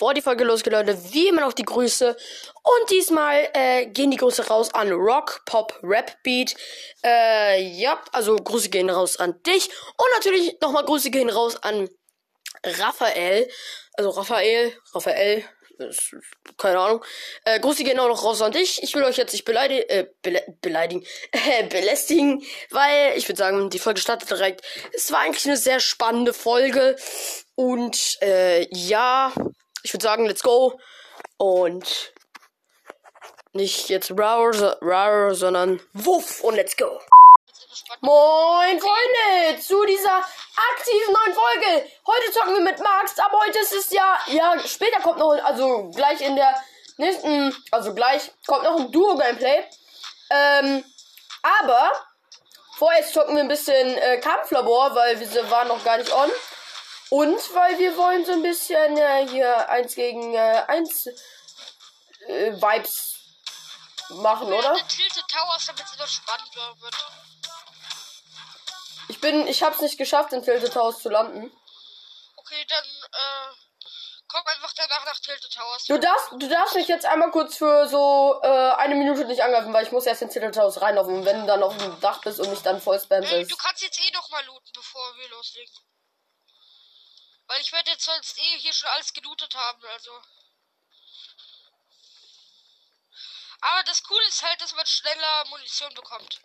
Bevor die Folge losgeht, Leute, wie immer noch die Grüße. Und diesmal äh, gehen die Grüße raus an Rock, Pop, Rap Beat. Äh, ja, also Grüße gehen raus an dich. Und natürlich nochmal Grüße gehen raus an Raphael. Also Raphael, Raphael, keine Ahnung. Äh, Grüße gehen auch noch raus an dich. Ich will euch jetzt nicht beleidigen, äh, bele beleidigen, äh, belästigen, weil ich würde sagen, die Folge startet direkt. Es war eigentlich eine sehr spannende Folge und äh, ja, ich würde sagen, let's go und nicht jetzt rar, sondern wuff und let's go. Moin Freunde zu dieser aktiven neuen Folge. Heute zocken wir mit Max, aber heute ist es ja, ja, später kommt noch, also gleich in der nächsten, also gleich kommt noch ein Duo-Gameplay. Ähm, aber vorher zocken wir ein bisschen äh, Kampflabor, weil wir waren noch gar nicht on. Und weil wir wollen so ein bisschen äh, hier eins gegen äh, eins äh, Vibes machen, oder? Towers. Ich bin, ich hab's nicht geschafft, in Tilted House zu landen. Okay, dann äh, komm einfach danach nach Tilted Towers. Du darfst, du darfst mich jetzt einmal kurz für so äh, eine Minute nicht angreifen, weil ich muss erst in Tilted House reinlaufen. Und wenn du dann auf dem Dach bist und mich dann voll spamst. Äh, du kannst jetzt eh noch mal looten, bevor wir loslegen. Weil ich werde jetzt sonst eh hier schon alles gelootet haben, also. Aber das Coole ist halt, dass man schneller Munition bekommt.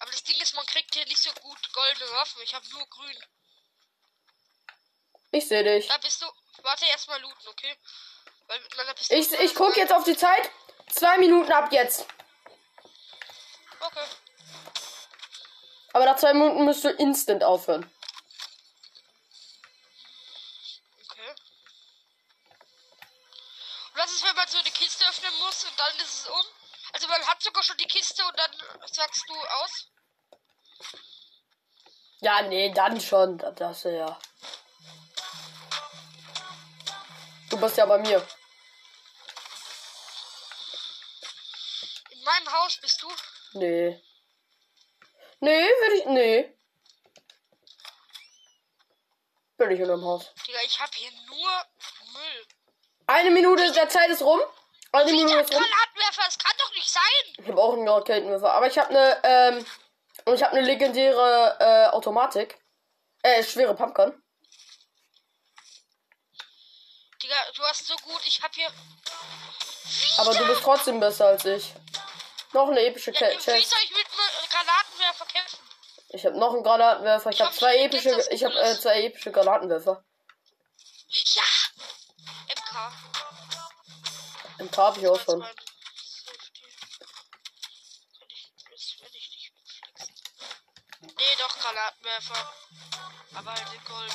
Aber das Ding ist, man kriegt hier nicht so gut goldene Waffen. Ich habe nur grün. Ich sehe dich. Da bist du. Warte erstmal looten, okay? Weil mit meiner Pistole. Ich, ich guck jetzt auf die Zeit. Zwei Minuten ab jetzt. Okay. Aber nach zwei Minuten müsst du instant aufhören. Und was ist, wenn man so eine Kiste öffnen muss und dann ist es um? Also man hat sogar schon die Kiste und dann sagst du aus? Ja, nee, dann schon. Das, das ja. Du bist ja bei mir. In meinem Haus bist du? Nee. Nee, würde ich. Nee. Bin ich in einem Haus. Digga, ich hab hier nur. Eine Minute der Zeit ist rum. Eine Minute ist rum. Granatwerfer, das kann doch nicht sein. Ich habe auch einen Raketenwerfer. Aber ich habe eine, ähm, und ich habe eine legendäre äh, Automatik. Äh, schwere Pumpgun. Digga, du hast so gut, ich hab hier. Aber du bist trotzdem besser als ich. Noch eine epische Ja, Ca- wie Chest. soll ich mit einem Granatenwerfer kämpfen? Ich habe noch einen Granatenwerfer. Ich habe hab zwei epische. Ich habe äh, zwei epische Granatenwerfer. Ja! MK. Ein paar habe ich auch schon. Nee, doch Granatenwerfer. Aber halt in Gold.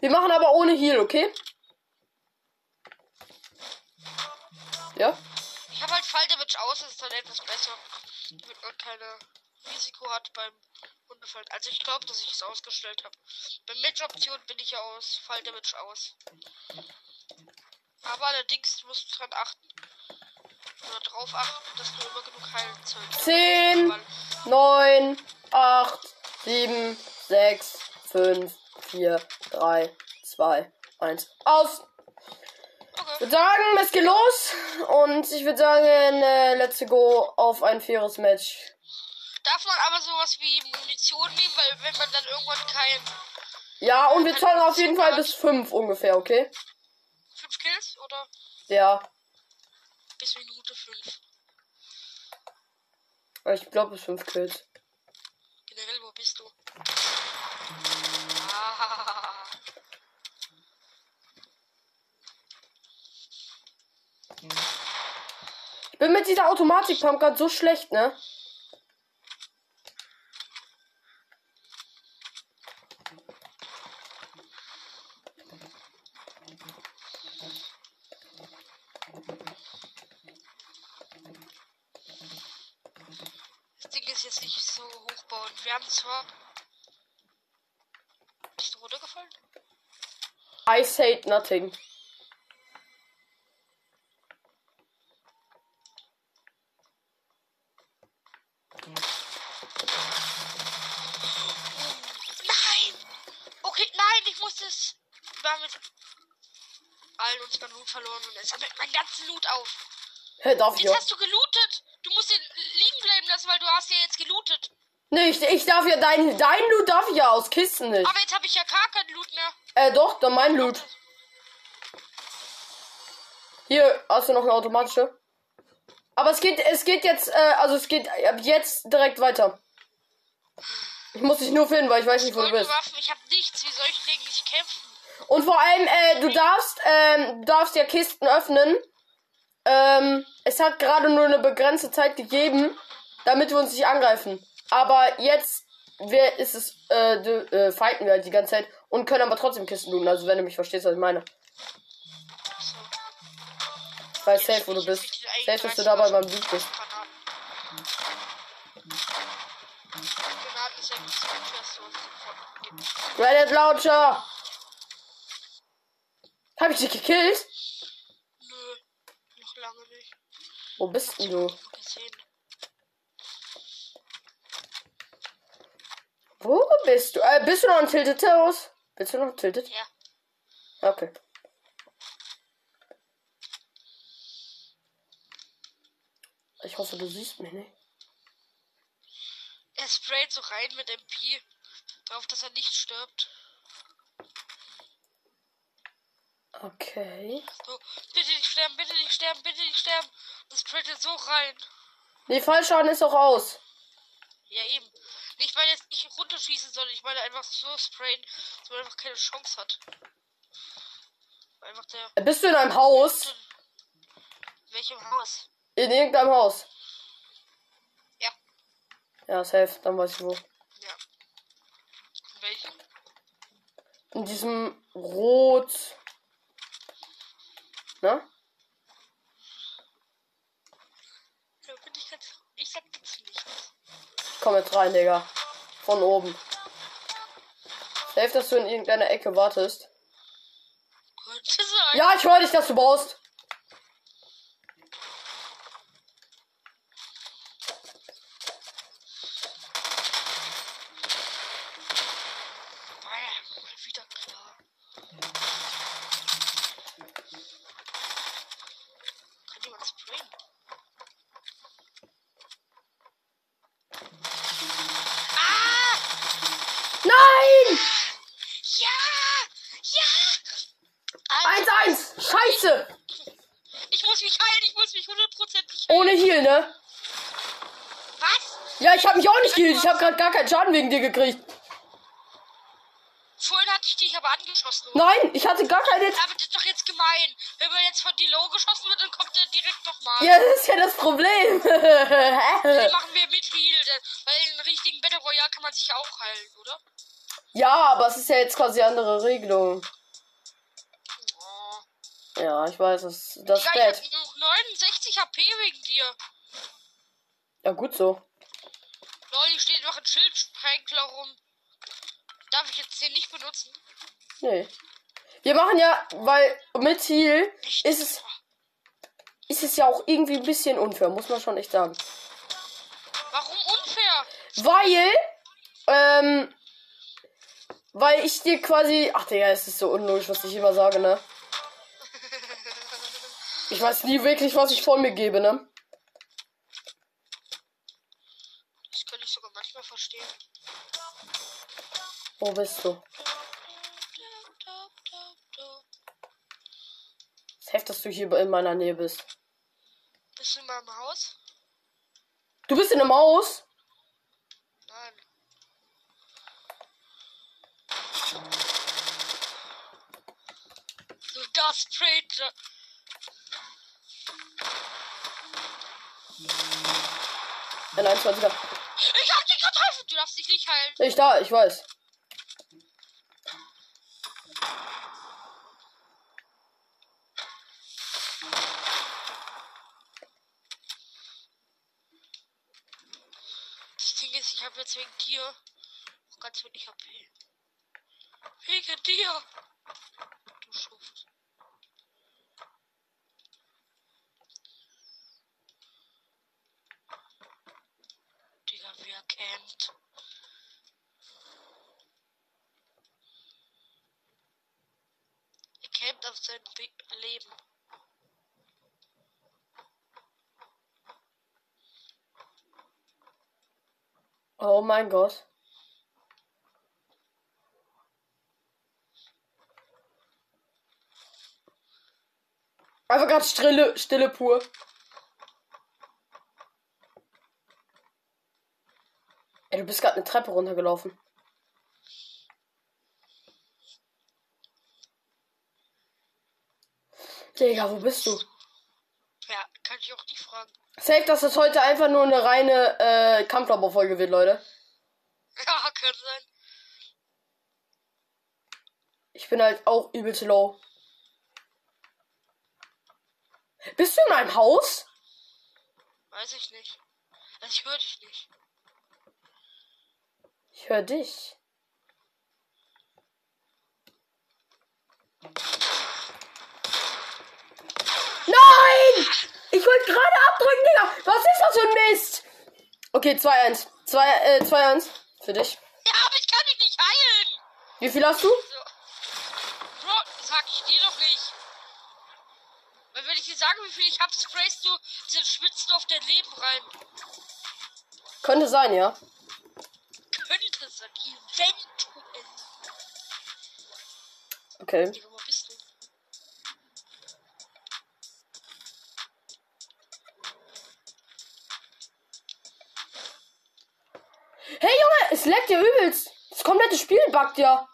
Wir machen aber ohne Heal, okay? Ja? Ich habe halt Falldamage aus, das ist dann etwas besser. Damit man keine Risiko hat beim Hundefallen. Also ich glaube, dass ich es ausgestellt habe. Bei Match-Option bin ich ja aus Falldamage aus. Aber allerdings musst du dran achten. Oder drauf achten, dass du immer genug Heilzeug hast. 10, Weil- 9, 8, 7, 6, 5, 4, 3, 2, 1. Aus! Ich würde sagen, es geht los. Und ich würde sagen, äh, let's go auf ein faires Match. Darf man aber sowas wie Munition nehmen, weil wenn man dann irgendwann kein Ja, und wir zocken auf jeden Fall bis 5 ungefähr, okay? 5 Kills oder Ja, bis Minute 5. ich glaube bis 5 Kills. Generell, wo bist du? Ah. Ich bin mit dieser Automatik-Pump gerade so schlecht, ne? Das Ding ist jetzt nicht so hochbauend. Wir haben zwar. Bist du runtergefallen? I said nothing. mit allen unseren Loot verloren und er sammelt meinen ganzen Loot auf. Hä, darf ich Jetzt hast du gelootet. Du musst den liegen bleiben lassen, weil du hast ja jetzt gelootet. Nee, ich, ich darf ja dein, dein Loot darf ich ja aus Kisten nicht. Aber jetzt habe ich ja gar keinen Loot mehr. Äh, doch, dann mein Loot. Hier, hast du noch eine automatische? Aber es geht, es geht jetzt, äh, also es geht ab jetzt direkt weiter. Ich muss dich nur finden, weil ich weiß nicht, wo du bist. Waffen, ich habe nichts. Wie soll ich gegen dich kämpfen? Und vor allem, äh, du darfst, ähm, du darfst ja Kisten öffnen. Ähm, es hat gerade nur eine begrenzte Zeit gegeben, damit wir uns nicht angreifen. Aber jetzt wer ist es, äh, äh, fighten wir halt die ganze Zeit und können aber trotzdem Kisten looten. Also wenn du mich verstehst, was ich meine. Ich weiß safe, wo du bist. Safe, dass du dabei beim Loot bist. Reddit Launcher! Hab ich dich gekillt? Nö, noch lange nicht. Wo bist denn du? Gesehen. Wo bist du? Äh, bist du noch ein Tilted House? Bist du noch ein Tilted? Ja. Okay. Ich hoffe, du siehst mich nicht. Er sprayt so rein mit MP. Darauf, dass er nicht stirbt. Okay. So, bitte nicht sterben, bitte nicht sterben, bitte nicht sterben. Und sprayt so rein. Nee, Fallschaden ist auch aus. Ja, eben. Nicht, weil er jetzt nicht runterschießen soll, ich meine einfach so sprayen, dass man einfach keine Chance hat. Einfach der. Bist du in einem Haus? In welchem Haus? In irgendeinem Haus? Ja. Ja, safe. Dann weiß ich wo. Ja. In welchem? In diesem Rot. Ne? Ja, bin ich ganz. Ich sag jetzt nichts. Ich komm jetzt rein, Digga. Von oben. Safe, dass du in irgendeiner Ecke wartest. Ja, ich höre dich, dass du baust. War ja mal wieder klar. Kann jemand sprayen? Ah! Nein! Ja! Ja! 1-1! Scheiße! Ich muss mich heilen, ich muss mich hundertprozentig heilen. Ohne Heal, ne? Was? Ja, ich habe mich auch nicht geheilt. Ich habe gerade gar keinen Schaden wegen dir gekriegt. Vorhin hatte ich dich aber angeschossen. oder? Nein, ich hatte gar keine. Aber das ist doch jetzt gemein. Wenn man jetzt von die Low geschossen wird, dann kommt der direkt nochmal. Ja, das ist ja das Problem. Hä? machen wir mit Heal, denn- weil in einem richtigen Battle Royale kann man sich ja auch heilen, oder? ja, aber es ist ja jetzt quasi andere Regelung. Oh. Ja, ich weiß, das, das ist Digga, ich bad. hab noch 69 HP wegen dir. Ja, gut so. Lol, hier steht noch ein Schildsprenkler rum. Darf ich jetzt den nicht benutzen? Nee. Wir machen ja, weil mit Heal Nicht. ist es, ist es ja auch irgendwie ein bisschen unfair, muss man schon echt sagen. Warum unfair? Weil, ähm, weil ich dir quasi, ach Digga, es ist so unlogisch, was ich immer sage, ne? Ich weiß nie wirklich, was ich von mir gebe, ne? Wo bist du? Safe, dass du hier in meiner Nähe bist. Bist du in meinem Haus? Du bist in einem Haus? Nein. So, das sprayt. er. Ein 21er. Ich hab dich getroffen! Du darfst dich nicht heilen. Ich da, ich weiß. Das Ding ist, ich habe jetzt wegen dir auch ganz wenig HP. Wegen dir! Du Schuft. Digga, wer kennt? auf sein Be Leben. Oh mein Gott. Einfach gerade Stille, Stille pur. Ey, du bist gerade eine Treppe runtergelaufen. Digga, wo bist du? Ich auch nicht fragen. Safe, dass das heute einfach nur eine reine äh, Kampflauberfolge wird, Leute. Ja, kann sein. Ich bin halt auch übelst low. Bist du in meinem Haus? Weiß ich nicht. Also ich höre dich nicht. Ich höre dich. Nein! Ich wollte gerade abdrücken, Digga. Was ist das für ein Mist? Okay, 2-1. 2, äh, 2-1. Für dich. Ja, aber ich kann dich nicht heilen. Wie viel hast du? So. Bro, sag ich dir doch nicht. Weil wenn ich dir sage, wie viel ich hab, sprayst du, dann schwitzt du auf dein Leben rein. Könnte sein, ja. Könnte sein, eventuell. Okay. Es leckt ja übelst. Das komplette Spiel buggt ja.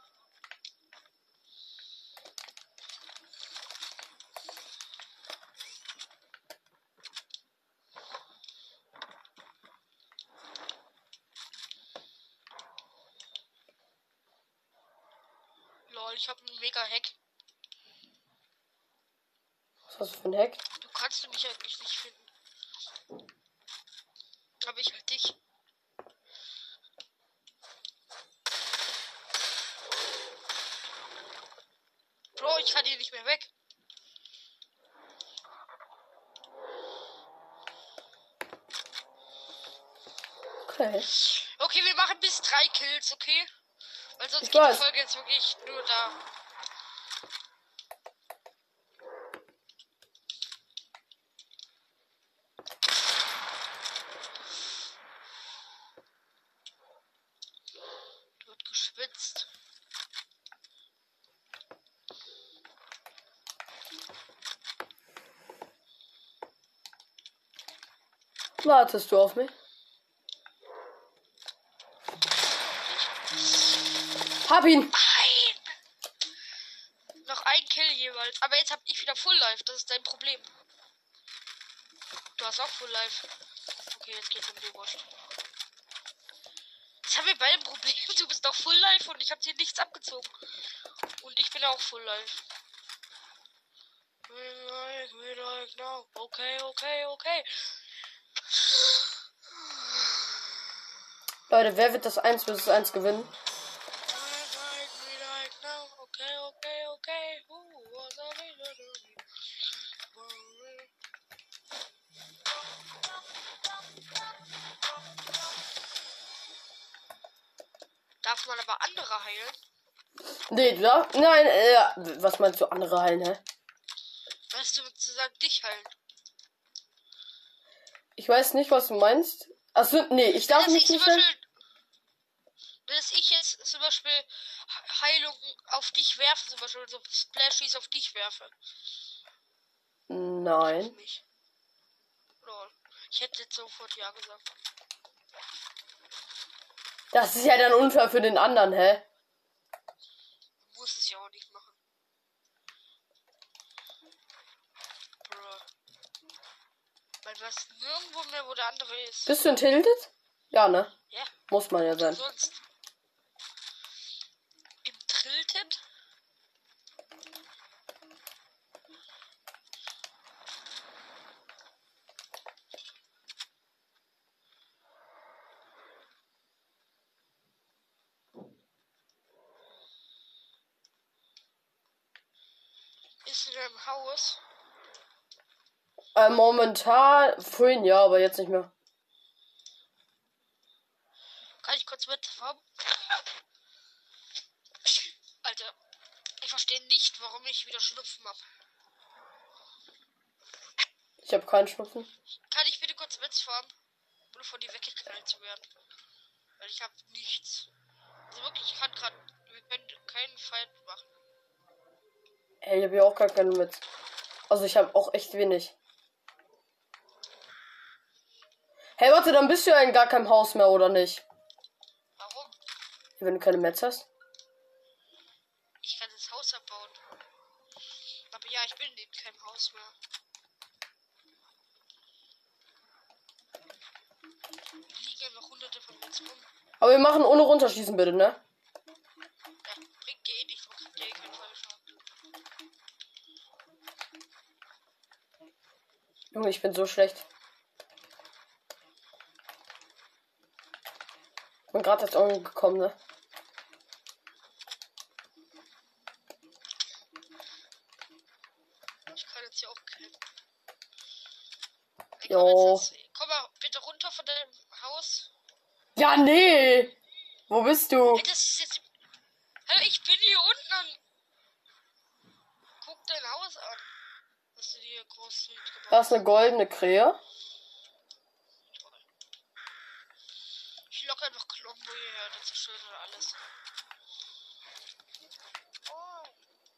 Lol, ich hab einen mega Hack. Was hast du für ein Hack? Du kannst du mich eigentlich nicht finden. Aber ich halt dich. Bro, ich kann hier nicht mehr weg. Okay. Okay, wir machen bis drei Kills, okay? Weil sonst Ich geht weiß. die Folge jetzt wirklich nur da. Wird geschwitzt. Wartest du auf mich? Hab ihn. Nein! Noch ein Kill jeweils. Aber jetzt hab ich wieder Full Life. Das ist dein Problem. Du hast auch Full Life. Okay, jetzt geht's um die Wurst. Jetzt haben wir beide ein Problem. Du bist auch Full Life und ich hab dir nichts abgezogen. Und ich bin auch Full Life. Okay, okay, okay. Leute, wer wird das 1 vs 1 gewinnen? Darf man aber andere heilen? Nee, darfst. Nein, äh, was meinst du, andere heilen, hä? Weißt du, sozusagen dich heilen? Ich weiß nicht, was du meinst. Achso, nee, ich darf nicht. Beispiel, dass ich jetzt zum Beispiel He- Heilung auf dich werfe, zum Beispiel so Splashies auf dich werfe. Nein. Ich hätte jetzt sofort ja gesagt. Das ist ja dann unfair für den anderen, hä? Muss es ja auch nicht machen. Bro. Weil was nirgendwo mehr, wo der andere ist. Bist du in Tilted? Ja, ne? Ja, Muss man ja sein. sonst. Im Trilted? Ist in deinem Haus? Äh, momentan, vorhin ja, aber jetzt nicht mehr. Kann ich kurz mitfahren? Alter, verstehe nicht, warum ich wieder Schnupfen habe. Ich habe keinen Schnupfen. Kann ich bitte kurz mitfahren? Ohne von dir weggeknallt zu werden. Weil ich habe nichts. Also wirklich, ich kann gerade. Wir können keinen Feind machen. Hey, ich habe ja auch gar keine mit. Also ich habe auch echt wenig. Hey, warte, dann bist du ja in gar keinem Haus mehr, oder nicht? Warum? Wenn du keine Metz hast. Ich kann das Haus abbauen. Aber ja, ich bin in keinem Haus mehr. Liegen noch hunderte von uns rum. Aber wir machen ohne runterschießen, bitte, ne? Ja, bringt dir eh nichts, man kriegt eh keinen Fallschaden. Junge, ich bin so schlecht. Ich bin gerade jetzt angekommen, ne? Ich kann jetzt hier auch killen. Ey, Jo. komm, jetzt, komm mal bitte runter von deinem Haus. Ja, nee! Wo bist du? Ey, das ist jetzt. Hä, ich bin hier unten an. Guck dein Haus an. Was du dir groß gebaut Da ist eine goldene Krähe. Ich lock einfach Colombo hierher, der zerstört dann alles. Oh,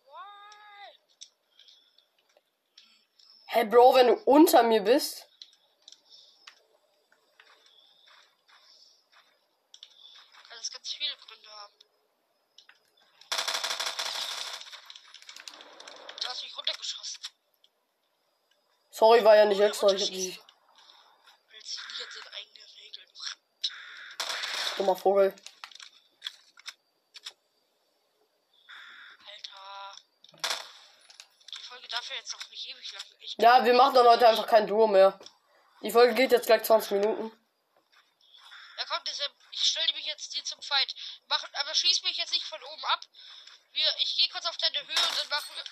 why? Hey, Bro, wenn du unter mir bist. Kann das ganz viele Gründe haben. Du hast mich runtergeschossen. Sorry, war ja nicht extra. Ich hab die Weil dummer Vogel. Alter. Die Folge darf ja jetzt noch nicht ewig lang. Ich Ja, wir machen dann heute einfach kein Duo mehr. Die Folge geht jetzt gleich 20 Minuten. Ja, komm, deshalb, ich stelle mich jetzt dir zum Fight. Mach, aber schieß mich jetzt nicht von oben ab. Wir, ich gehe kurz auf deine Höhe und dann machen wir.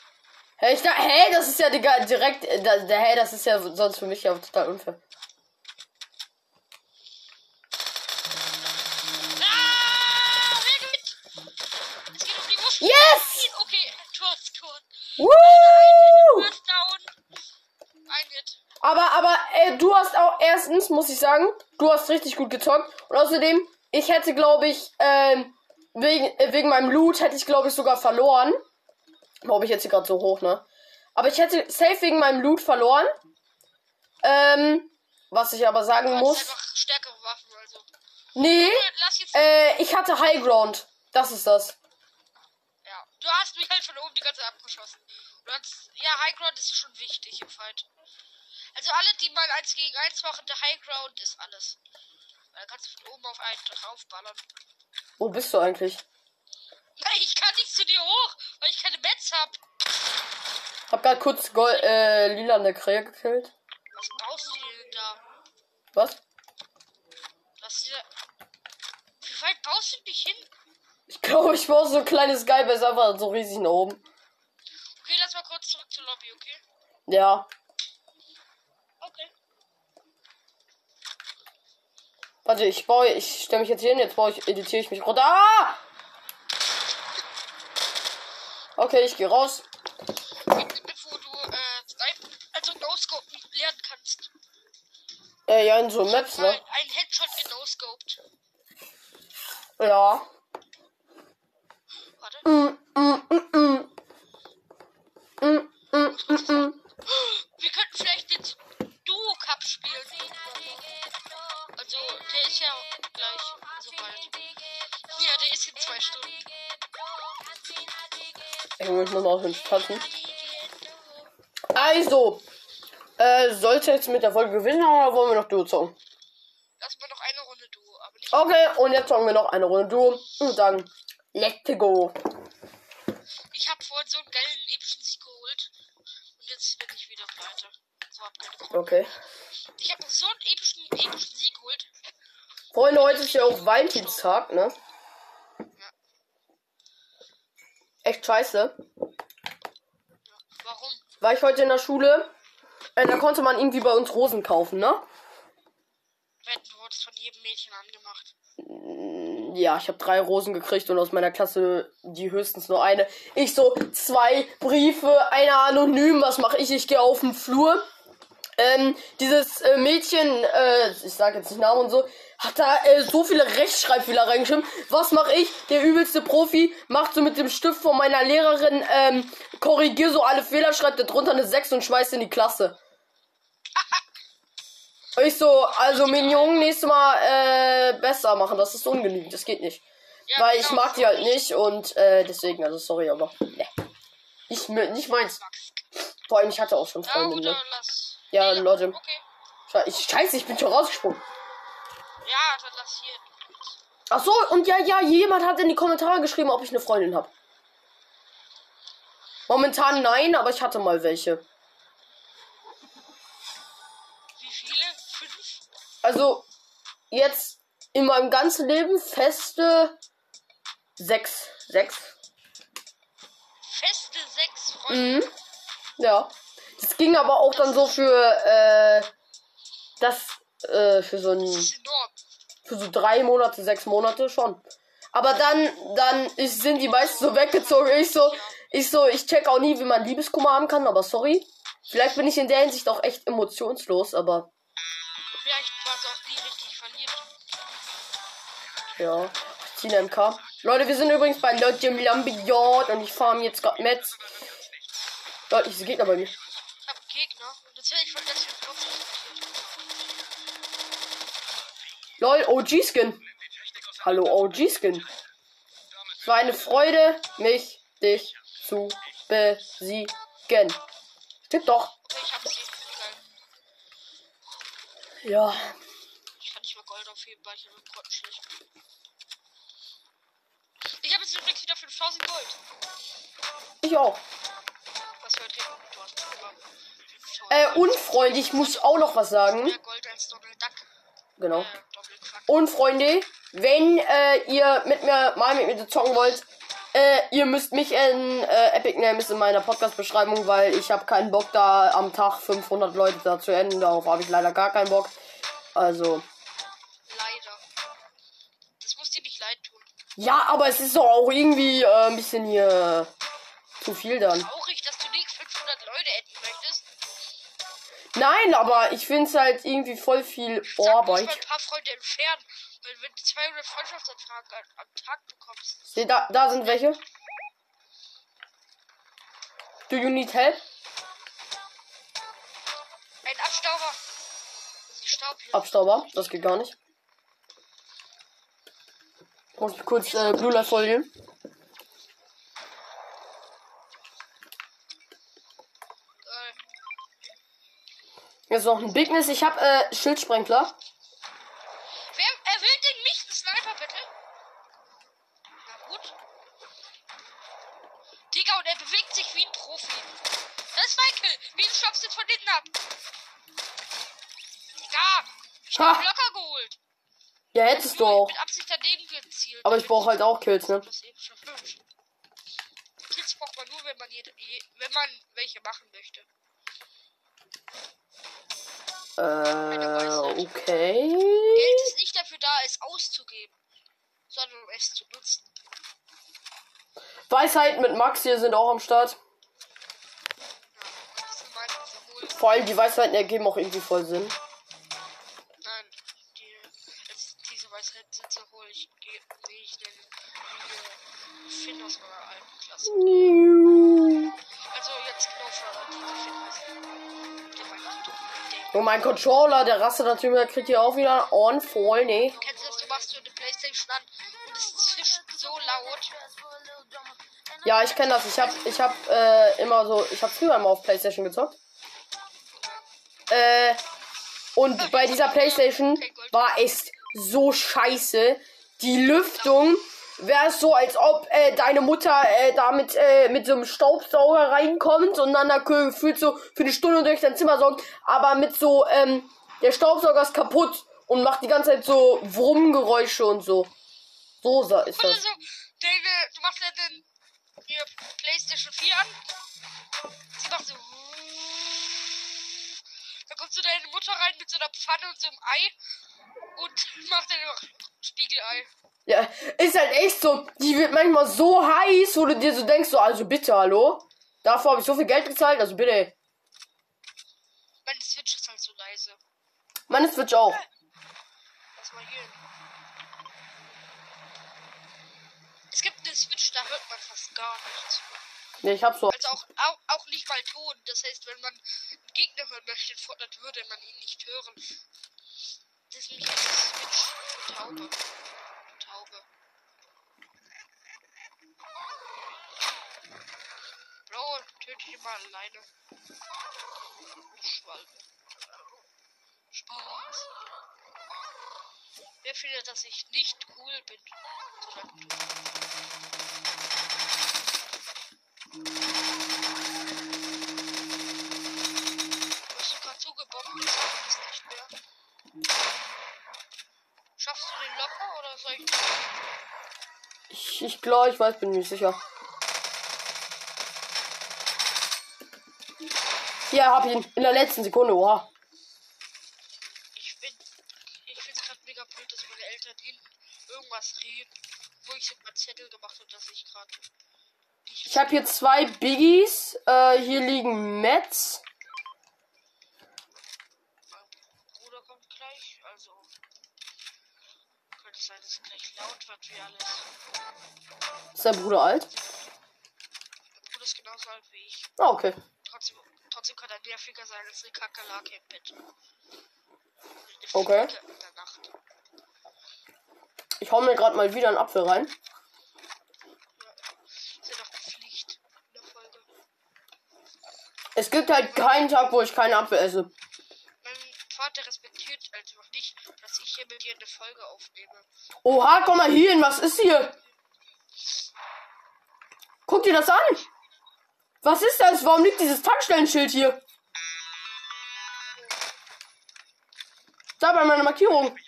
Hey, ich da, hey, das ist ja Digga, direkt, äh, da, da, hey, das ist ja sonst für mich ja total unfair. Ah! Wer gewinnt? Es geht um die Wurst. Yes! Okay, gewonnen. Du Woo! hast down. Ein Hit. Aber, aber, ey, du hast auch, erstens, muss ich sagen, du hast richtig gut gezockt. Und außerdem, ich hätte, glaube ich, ähm, wegen, äh, wegen meinem Loot hätte ich, glaube ich, sogar verloren. Warum ich jetzt hier gerade so hoch, ne? Aber ich hätte safe wegen meinem Loot verloren. Ähm, was ich aber sagen hast muss. Waffen, also. Nee, Lass jetzt. äh, ich hatte High Ground. Das ist das. Ja. Du hast mich halt von oben die ganze Zeit abgeschossen. Du hast, ja, High Ground ist schon wichtig im Fight. Also alle, die mal 1 gegen 1 machen, der High Ground ist alles. Weil dann kannst du von oben auf einen draufballern. Wo bist du eigentlich? Ich kann nicht zu dir hoch, weil ich keine Mets hab. Hab grad kurz Gold, äh, lila eine Krähe gekillt. Was baust du denn da? Was? Was hier. Wie weit baust du dich hin? Ich glaube, ich baue so ein kleines Skybase einfach so riesig nach oben. Okay, lass mal kurz zurück zur Lobby, okay? Ja. Okay. Warte, ich baue, ich stelle mich jetzt hier hin, jetzt baue ich, editiere ich mich runter. Ah! Okay, ich gehe raus. Bevor du, äh, also No-Scope lernen kannst. Äh, ja, in so Maps, ne? ein Headshot genoscoped. Ja. Warte. Mm, mm, mm, mm. Mm, mm, mm, mm. Ich muss mal fünf tanzen. Also, äh, sollte jetzt mit der Folge gewinnen oder wollen wir noch Duo zocken? Lass mal noch eine Runde Duo, aber nicht. Okay, und jetzt zocken wir noch eine Runde Duo und sagen, let's go. Ich habe vorhin so einen geilen epischen Sieg geholt. Und jetzt bin ich wieder pleite. So hab. Okay. Ich habe so einen epischen, epischen Sieg geholt. Freunde, heute ist ja auch Valentinstag, ne? Echt scheiße. Warum? War ich heute in der Schule, äh, da konnte man irgendwie bei uns Rosen kaufen, ne? Du wurdest von jedem Mädchen angemacht. ja, ich habe drei Rosen gekriegt und aus meiner Klasse die höchstens nur eine. Ich so, zwei Briefe, einer anonym, was mache ich? Ich gehe auf den Flur. Ähm, dieses äh, Mädchen, äh, ich sage jetzt nicht Namen und so, hat da äh, so viele Rechtschreibfehler reingeschrieben. Was mache ich? Der übelste Profi macht so mit dem Stift von meiner Lehrerin, ähm, korrigier so alle Fehler, schreibt da drunter eine 6 und schmeißt in die Klasse. Ich so, also Mignon nächstes Mal äh, besser machen, das ist ungenügend, das geht nicht. Ja, Weil ich genau, mag die halt nicht und äh, deswegen, also sorry, aber ne. Ich, nicht meins. Vor allem, ich hatte auch schon Ja, Freunde, gut, Ja, Nee, Leute. Okay. Ich, scheiße, ich bin schon rausgesprungen. Ja, dann lass hier. Ach so, und ja, ja, jemand hat in die Kommentare geschrieben, ob ich eine Freundin habe. Momentan nein, aber ich hatte mal welche. Wie viele? Fünf? Also, jetzt in meinem ganzen Leben feste sechs. Sechs. Feste sechs Freunde. Mhm. Ja. Ging aber auch dann so für, äh, das, äh, für so ein, für so drei Monate, sechs Monate schon. Aber dann, dann ist, sind die meisten so weggezogen. Ich so, ich so, ich check auch nie, wie man Liebeskummer haben kann, aber sorry. Vielleicht bin ich in der Hinsicht auch echt emotionslos, aber Vielleicht war es auch nie richtig verliebt. ja. Ich eine MK. Leute, wir sind übrigens bei Leute im Lambiot und ich farm jetzt gerade Metz. Leute, ich Gegner bei mir. Ich hab einen Gegner und jetzt werde ich von Blocks attackiert. Lol, OG-Skin. Hallo, OG-Skin. Es war eine Freude, mich, dich zu besiegen. Stimmt doch. Okay, ich hab sie. Geil. Ja. Ich kann nicht mal Gold aufheben, weil ich Konten schlecht. Ich habe jetzt übrigens wieder 5000 Gold. Ich auch. Was für ein Trick du hast. Aber 5000 Äh, Gold. und Freunde, ich muss auch noch was sagen. Genau. Äh. Und Freunde, wenn äh, ihr mit mir mal mit mir zocken wollt, äh, ihr müsst mich in äh, Epic Names in meiner Podcast-Beschreibung, weil ich habe keinen Bock da am Tag 500 Leute da zu enden. Darauf habe ich leider gar keinen Bock. Also, Leider. Das muss dir nicht leid tun. ja, aber es ist doch auch irgendwie äh, ein bisschen hier zu viel dann. Nein, aber ich finde es halt irgendwie voll viel mal Arbeit. ein paar Freunde entfernen. Weil wenn du 200 Freundschaftsanfragen am- am Tag bekommst. Seht, da, da sind welche. Do you need help? Ein Abstauber. Das. Abstauber, das geht gar nicht. Muss ich kurz äh, Blue Light folgen. Äh, Noch ein Bigness. Ich habe äh, Schildsprengler. wer, er will den mich, einen Sniper, bitte? Na gut. Digga, und er bewegt sich wie ein Profi. Das ist mein Kill. Wie Schockst du von hinten ab? Digga, ich hab Ha! locker geholt. Ja, hättest du auch. Mit Absicht daneben gezielt. Aber ich brauche halt auch Kills, ne? Kills braucht man nur, wenn man, jede, je, wenn man welche machen möchte. Äh, okay. Geld ist nicht dafür da, es auszugeben, sondern um es zu nutzen. Weisheiten mit Max hier sind auch am Start. Vor allem die Weisheiten ergeben auch irgendwie voll Sinn. Nein, die, es, diese Weisheiten sind sowohl, ich gehe, ich nenne, wie Finn aus meiner alten Klasse. Und mein Controller, der rastet natürlich, der kriegt hier auch wieder on voll, ne? Kennst du das? Du machst so eine Playstation an und es zischt so laut. Ja, ich kenne das. Ich hab, ich hab äh, immer so, ich hab früher immer auf Playstation gezockt. Äh, und bei dieser Playstation war es so scheiße. Die Lüftung wäre so, als ob äh, deine Mutter äh, da mit, äh, mit so einem Staubsauger reinkommt und dann da gefühlt so für eine Stunde durch dein Zimmer saugt. Aber mit so, ähm, der Staubsauger ist kaputt und macht die ganze Zeit so Wurmgeräusche und so. So ist das. Also, deine, du machst ja den hier Playstation 4 an. Sie macht so. Da kommt so deine Mutter rein mit so einer Pfanne und so einem Ei und macht dann noch Spiegelei. Ja, ist halt echt so. Die wird manchmal so heiß, wo du dir so denkst, so, also bitte, hallo? Dafür habe ich so viel Geld gezahlt, also bitte. Meine Switch ist halt so leise. Meine Switch auch. Lass mal hier. Es gibt eine Switch, da hört man fast gar nichts. Nee, ich hab so. Also auch, auch, auch nicht mal Ton. Das heißt, wenn man einen Gegner hören möchte Fortnite, würde man ihn nicht hören. Das ist nämlich eine Switch für Taube. Taube. Bro, töte ihn mal alleine. Schwalbe. Spaß. Wer findet, dass ich nicht cool bin? Solange du. Ich, ich glaube, ich weiß, bin nicht sicher. Hier hab ich ihn. In der letzten Sekunde, oha. Ich bin. Ich find's gerade mega blöd, dass meine Eltern hinten irgendwas reden, wo ich sogar Zettel gemacht habe, dass ich gerade. Ich habe hier zwei Biggies. Äh, hier liegen Mets. Mein Bruder kommt gleich, also. Könnte es sein, dass es gleich laut wird wie alles. Ist dein Bruder alt? Mein Bruder ist genauso alt wie ich. Ah, okay. Trotzdem, trotzdem kann er nerviger sein als eine Kakerlake im Bett. Eine Okay. Ich hau mir gerade mal wieder einen Apfel rein. Es gibt halt keinen Tag, wo ich keinen Apfel esse. Mein Vater respektiert einfach nicht, dass ich hier mit dir eine Folge aufnehme. Oha, komm mal hier hin. Was ist hier? Dir das an. Was ist das? Warum liegt dieses Tankstellenschild hier? Da bei meiner Markierung.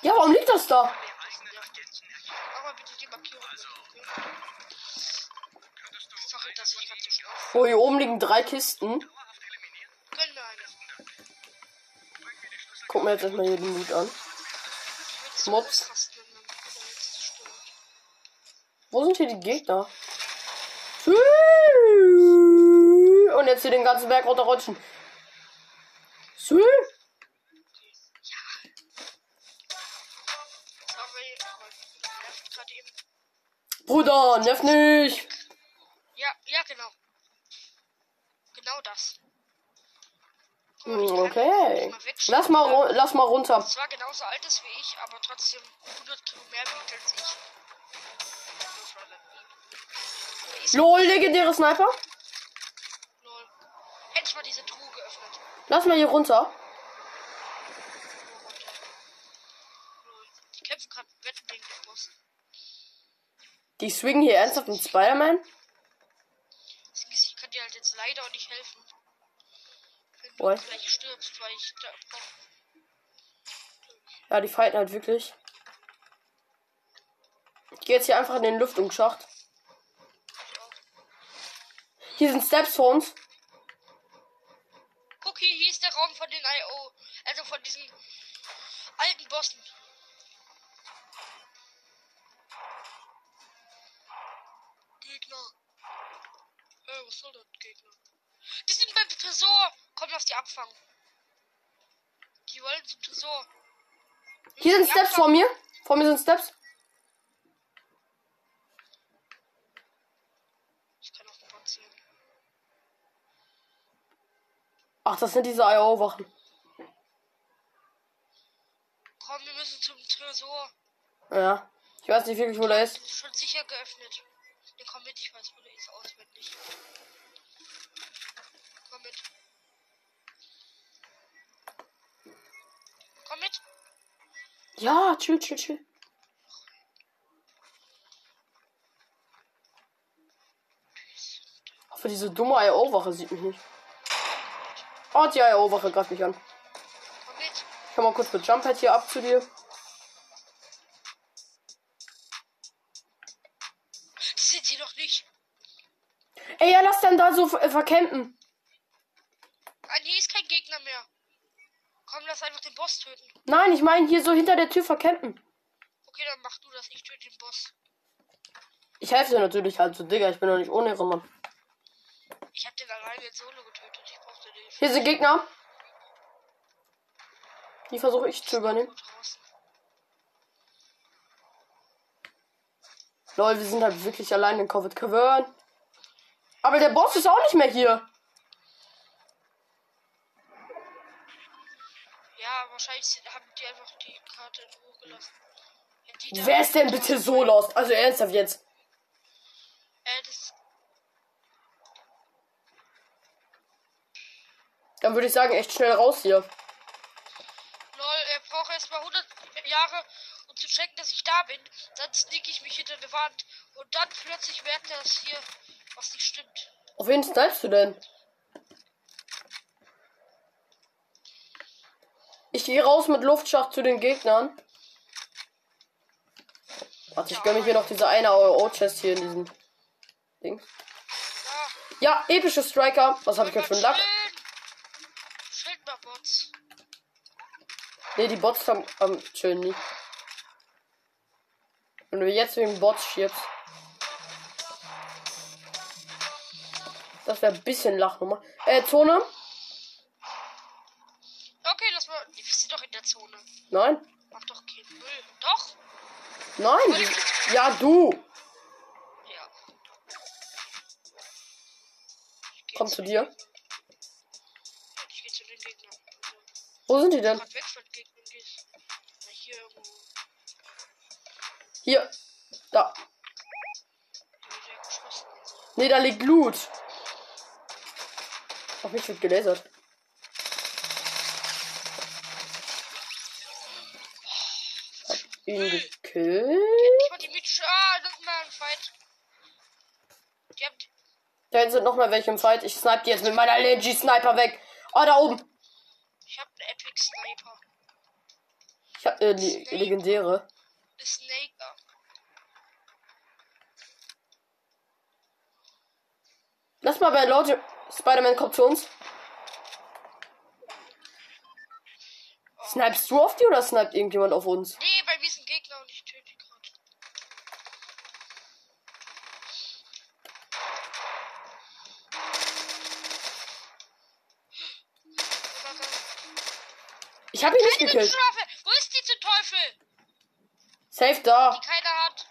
Ja, warum liegt das da? Oh, hier oben liegen drei Kisten. dauerhaft eliminieren? Gönn mir eine. Bring mir die Schlüssel. Guck mir jetzt erstmal hier den Mut an. Mops. Wo sind hier die Gegner? Und jetzt hier den ganzen Berg runterrutschen. Sorry, Bruder nervt gerade eben. Bruder, nerv nicht. Ja, ja, genau. Genau das. Mal, Okay. Lass mal, lass mal runter. Zwar genauso alt ist wie ich, aber trotzdem 100 Kilo mehr wiegt als ich. LOL, legendäre Sniper. Lol. Hätte ich mal diese Truhe geöffnet. Lass mal hier runter. Die kämpfen gerade Wetten gegen den Boss. Die swingen hier ernsthaft mit Spider-Man. Ich kann dir halt jetzt leider auch nicht helfen. Wenn du What? gleich stirbst, weil ich da Ja, die fighten halt wirklich. Ich gehe jetzt hier einfach in den Lüftungsschacht. Hier sind Steps vor uns. Guck hier, hier ist der Raum von den IO. Also von diesen alten Bossen. Gegner. Äh, was soll das, Gegner? Die sind beim Tresor. Komm, lass die abfangen. Die wollen zum Tresor. Hier sind Steps vor mir. Vor mir sind Steps. Ich kann auch noch erzählen. Ach, das sind diese IO-Wachen. Komm, wir müssen zum Tresor. Ja. Ich weiß nicht wirklich, wo der ist. schon sicher geöffnet. Ne, komm mit, ich weiß, wo der ist auswendig. Komm mit. Komm mit. Ja, chill, chill, chill. Hoffe, diese dumme IO-Wache sieht mich nicht. Oh, die IO-Wache greift mich an. Ich komm mal kurz mit Jump hier ab zu dir. Das sind sie noch nicht. Ey, ja, lass dann da so äh, vercampen. Ah, nee, ist kein Gegner mehr. Komm, lass einfach den Boss töten. Nein, ich meine hier so hinter der Tür vercampen. Okay, dann mach du das. Ich töte den Boss. Ich helfe dir natürlich halt so, Digga. Ich bin doch nicht ohne Mann. Ich hab den alleine in Solo getötet. Hier sind Gegner. Die versuche ich zu übernehmen. Lol, wir sind halt wirklich allein in Covid Cavern. Aber der Boss ist auch nicht mehr hier. Ja, wahrscheinlich haben die einfach die Karte in Ruhe gelassen. Wer ist denn bitte so lost? Also ernsthaft jetzt. Äh, das, Dann würde ich sagen, echt schnell raus hier. lol, er braucht erstmal 100 Jahre, um zu checken, dass ich da bin. Dann sneak ich mich hinter eine Wand. Und dann plötzlich merkt er, dass hier was nicht stimmt. Auf wen snipest du denn? Ich gehe raus mit Luftschacht zu den Gegnern. Warte, ich gönne mir hier noch diese eine O-Chest hier in diesem Ding. Ja, Ja, epische Striker. Was habe ich jetzt für einen Lack? Schild mal Bots. Ne, die Bots haben am chillen nie. Wenn du jetzt wegen Bots schiebst. Das wäre ein bisschen Lachnummer. Äh, Zone? Okay, lass mal. Wir sind doch in der Zone. Nein? Mach doch keinen Müll. Doch? Nein? die- Ja, du. Ja. Komm zu dir. Wo sind die denn? hier. Da. Nee, da liegt Loot. Auf mich wird gelasert. Hab ihn gekillt. Ich die. Ah, ein Fight. Da hinten sind noch mal welche im Fight. Ich snipe die jetzt mit meiner Leggy Sniper weg. Oh, da oben. Ich hab einen Epic Sniper. Ich hab äh, die legendäre. Eine Snake. Lass mal bei Leute. Spider-Man kommt zu uns. Snipest du auf die oder sniped irgendjemand auf uns? Nee, bei mir ist ein Gegner und ich töte ihn gerade. Ich hab ihn nicht gekillt. Wo ist die zum Teufel? Safe da. Die keiner hat.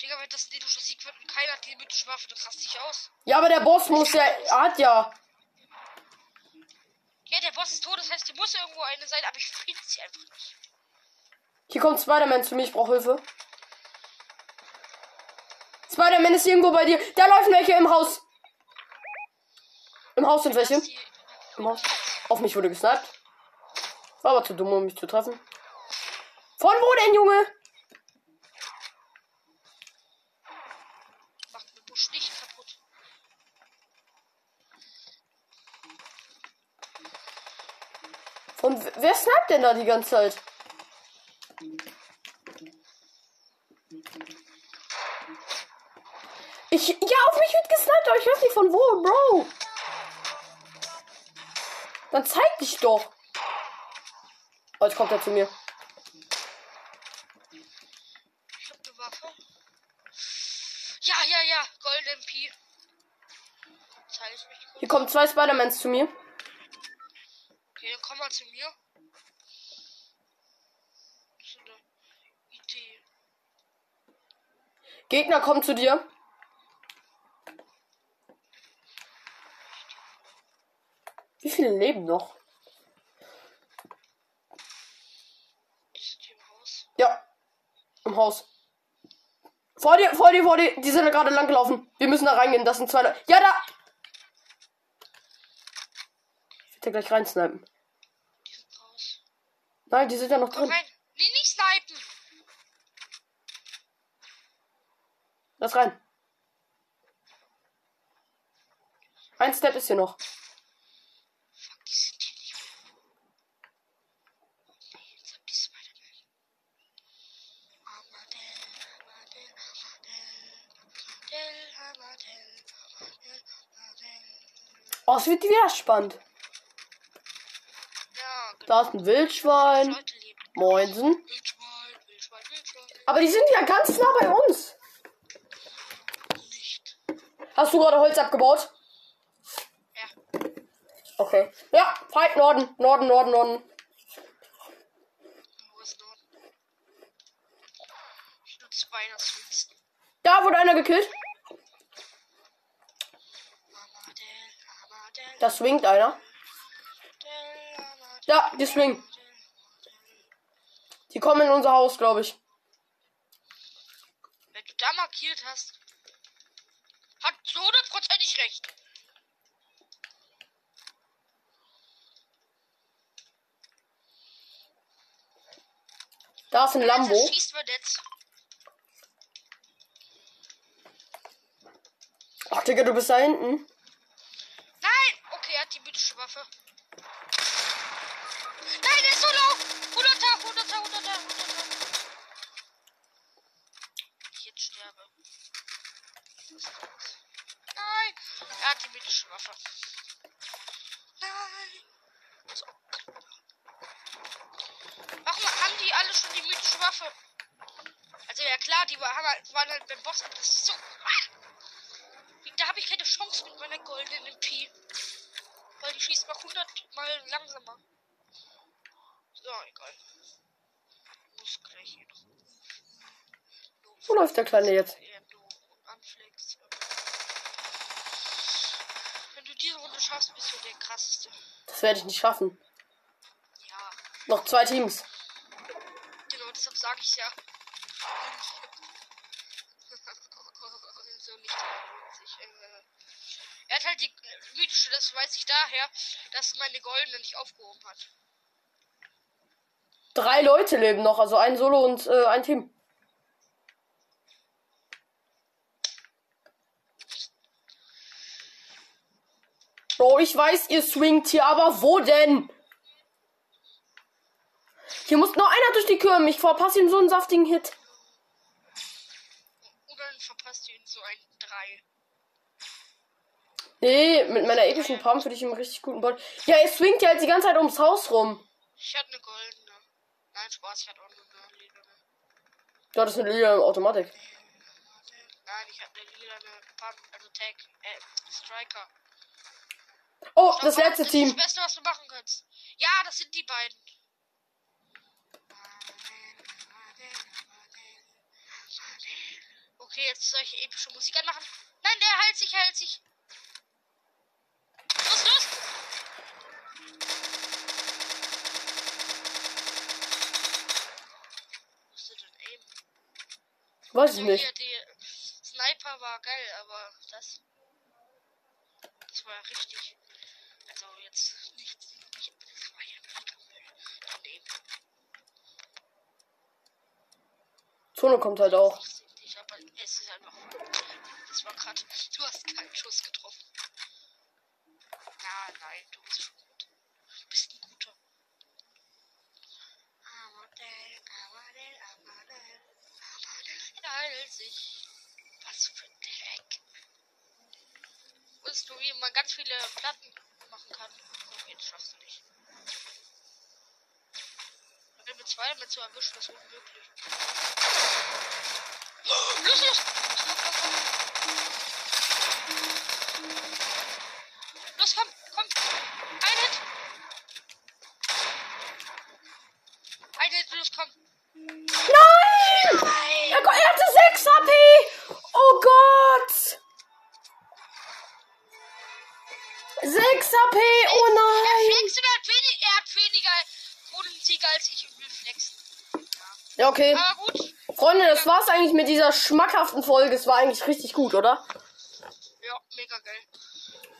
Digga, wenn das dänischer Sieg wird und keiner hat die mythische Waffe, dann raste ich aus. Ja, aber der Boss muss ja. Hat ja. Ja, der Boss ist tot, das heißt, hier muss irgendwo eine sein, aber ich finde sie einfach nicht. Hier kommt Spider-Man zu mir. Ich brauche Hilfe. Spider-Man ist irgendwo bei dir. Da laufen welche im Haus. Im Haus sind welche. Die- Im Haus. Auf mich wurde gesniped. War aber zu dumm, um mich zu treffen. Von wo denn, Junge? Macht den Busch nicht kaputt. Von wer sniped denn da die ganze Zeit? Ich. Ja, auf mich wird gesniped, aber ich weiß nicht von wo, Bro. Dann zeig dich doch. Oh, jetzt kommt er zu mir. Ich hab eine Waffe. Ja, ja, ja, Golden kurz. Hier kommen zwei Spider-Mans zu mir. Okay, dann komm mal zu mir. Das ist eine Idee. Gegner kommen zu dir. Viele leben noch? Sind im Haus. Ja. Im Haus. Vor dir, vor dir, vor dir. Die sind da gerade lang gelaufen. Wir müssen da reingehen. Das sind zwei Leute. Ja, da! Ich werde gleich reinsnipen. Die sind raus. Nein, die sind ja noch Komm drin. rein. Nee, nicht snipen. Lass rein. Ein Step ist hier noch. Fuck, die sind hier nicht mehr. Oh nee, jetzt hab die Spider-Man. Amadel, Amadel, Amadel, Amadel, Amadel, Amadel. Oh, es wird wieder spannend. Da ist ein Wildschwein. Moinsen. Wildschwein, Wildschwein, Wildschwein. Aber die sind ja ganz nah bei uns. Nicht. Hast du gerade Holz abgebaut? Ja. Okay. Ja, Fight Norden. Norden, Norden, Norden. Wo ist Norden? Ich nur zwei, das willst. Da wurde einer gekillt. Amadel, Amadel, Da swingt einer. Ja, die swingen. Die kommen in unser Haus, glaube ich. Wenn du da markiert hast, hat so hundertprozentig recht. Da ist ein Lambo. Das schießt man jetzt. Ach, Digga, du bist da hinten. Nein! Okay, er hat die mythische Waffe. Nein, der ist so low! 100er, 100er, 100er, 100er. Ich jetzt sterbe. Was ist das? Nein! Mythische Waffe. Nein! So. Warum haben die alle schon die mythische Waffe? Also ja klar, die war- haben halt- waren halt beim Boss, aber das ist so. Ah! Da habe ich keine Chance mit meiner goldenen MP. Weil die schießt mal 100 mal langsamer. So, egal. Muss gleich hier noch. Wo läuft der Kleine jetzt? Endo und Anflex. Wenn du diese Runde schaffst, bist du der krasseste. Das werde ich nicht schaffen. Ja, Noch zwei Teams. genau, deshalb sage ich ja. äh, Er hat halt die mythische, das weiß ich daher, dass meine goldene nicht aufgehoben hat. Drei Leute leben noch, also ein Solo und äh, ein Team. Bro, ich weiß, ihr swingt hier, aber wo denn? Hier muss noch einer durch die Kürme. Ich verpasse ihm so einen saftigen Hit. Oder verpasst ihn so ein 3. Nee, mit meiner epischen Pump würde ich ihm einen richtig guten Ball. Ja, er swingt ja jetzt die ganze Zeit ums Haus rum. Ich hatte eine goldene. Nein, Spaß, ich hatte auch eine lilane. Du hattest eine lila Automatik. Nein, ich habe eine lilane Pump, also Tag, äh, Striker. Oh, das Aber letzte ist Team. Das Beste, was du machen kannst. Ja, das sind die beiden. Okay, jetzt soll ich epische Musik anmachen. Nein, der heilt sich, heilt sich. Los, los! Wo ist der denn aim? Weiß ich nicht. hier, die Sniper war geil, aber das. Das war ja richtig. Also jetzt nicht. nicht das war ja mega Müll. Daneben. Zone kommt halt auch. Ich hab halt, es ist einfach. Das war gerade. Du hast keinen Schuss getroffen. Na, nein, du bist schon gut. Du bist ein guter. Amadel, Amadel, Amadel, Amadel. Heilt sich. Was für ein Dreck. Wusstest du, wie man ganz viele Platten machen kann? Jetzt schaffst du nicht. Zwei damit zu erwischen, ist unmöglich. Los, los! Los, komm, okay. Aber gut. Freunde, das war's eigentlich mit dieser schmackhaften Folge. Es war eigentlich richtig gut, oder? Ja, mega geil.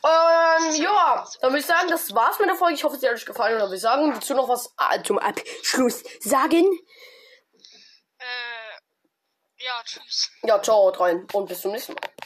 Ähm, ja. Dann würde ich sagen, das war's mit der Folge. Ich hoffe, es hat euch gefallen. Und dann würde ich sagen, willst du noch was äh, zum Abschluss sagen? Äh, ja, tschüss. Ja, ciao, rein. Und bis zum nächsten Mal.